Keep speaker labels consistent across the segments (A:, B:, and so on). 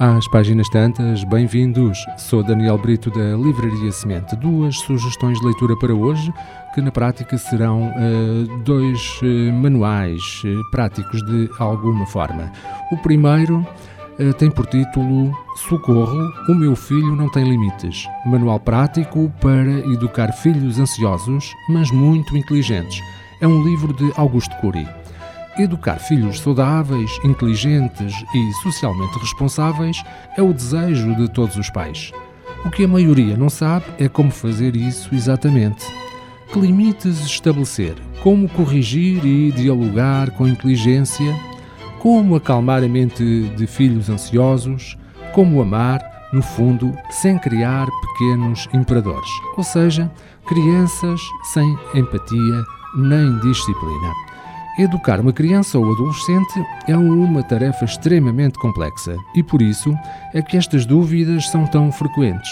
A: Às páginas tantas, bem-vindos. Sou Daniel Brito da Livraria Semente. Duas sugestões de leitura para hoje, que na prática serão uh, dois uh, manuais uh, práticos de alguma forma. O primeiro tem por título Socorro, o meu filho não tem limites. Manual prático para educar filhos ansiosos, mas muito inteligentes. É um livro de Augusto Cury. Educar filhos saudáveis, inteligentes e socialmente responsáveis é o desejo de todos os pais. O que a maioria não sabe é como fazer isso exatamente. Que limites estabelecer? Como corrigir e dialogar com inteligência? Como acalmar a mente de filhos ansiosos? Como amar, no fundo, sem criar pequenos imperadores, ou seja, crianças sem empatia nem disciplina. Educar uma criança ou adolescente é uma tarefa extremamente complexa e por isso é que estas dúvidas são tão frequentes.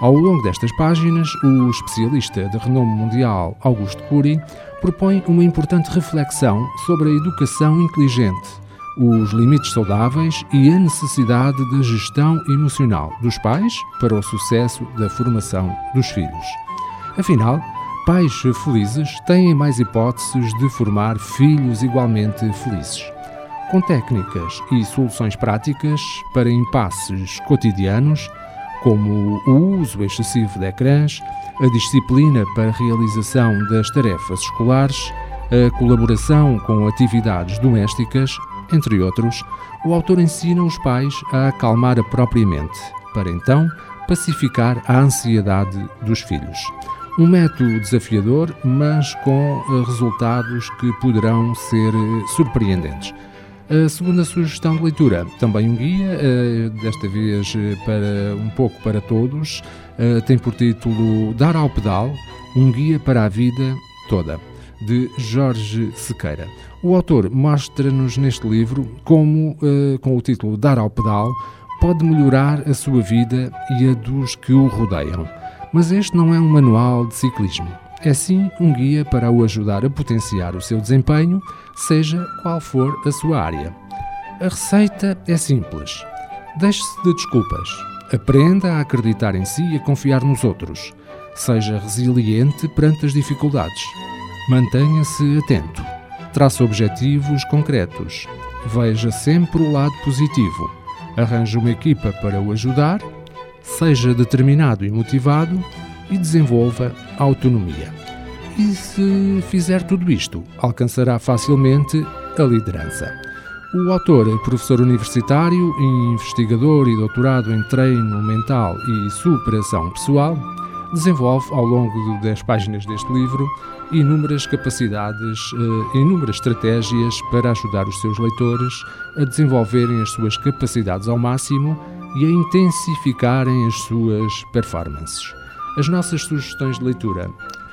A: Ao longo destas páginas, o especialista de renome mundial Augusto Cury propõe uma importante reflexão sobre a educação inteligente, os limites saudáveis e a necessidade da gestão emocional dos pais para o sucesso da formação dos filhos. Afinal, Pais felizes têm mais hipóteses de formar filhos igualmente felizes. Com técnicas e soluções práticas para impasses cotidianos, como o uso excessivo de ecrãs, a disciplina para a realização das tarefas escolares, a colaboração com atividades domésticas, entre outros, o autor ensina os pais a acalmar a própria mente, para então pacificar a ansiedade dos filhos. Um método desafiador, mas com eh, resultados que poderão ser eh, surpreendentes. A segunda sugestão de leitura, também um guia, eh, desta vez para um pouco para todos, tem por título Dar ao Pedal, um guia para a vida toda, de Jorge Sequeira. O autor mostra-nos neste livro como, com o título Dar ao Pedal, pode melhorar a sua vida e a dos que o rodeiam. Mas este não é um manual de ciclismo. É sim um guia para o ajudar a potenciar o seu desempenho, seja qual for a sua área. A receita é simples. Deixe-se de desculpas. Aprenda a acreditar em si e a confiar nos outros. Seja resiliente perante as dificuldades. Mantenha-se atento. Trace objetivos concretos. Veja sempre o lado positivo. Arranje uma equipa para o ajudar seja determinado e motivado e desenvolva autonomia. E se fizer tudo isto, alcançará facilmente a liderança. O autor é professor universitário, investigador e doutorado em treino mental e superação pessoal. Desenvolve ao longo das páginas deste livro inúmeras capacidades, eh, inúmeras estratégias para ajudar os seus leitores a desenvolverem as suas capacidades ao máximo e a intensificarem as suas performances. As nossas sugestões de leitura.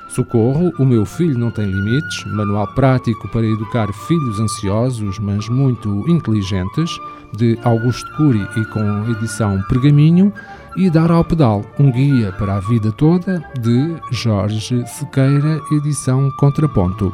A: Socorro, O Meu Filho Não Tem Limites, manual prático para educar filhos ansiosos, mas muito inteligentes, de Augusto Cury e com edição Pergaminho, e Dar ao Pedal, um guia para a vida toda, de Jorge Sequeira, edição Contraponto.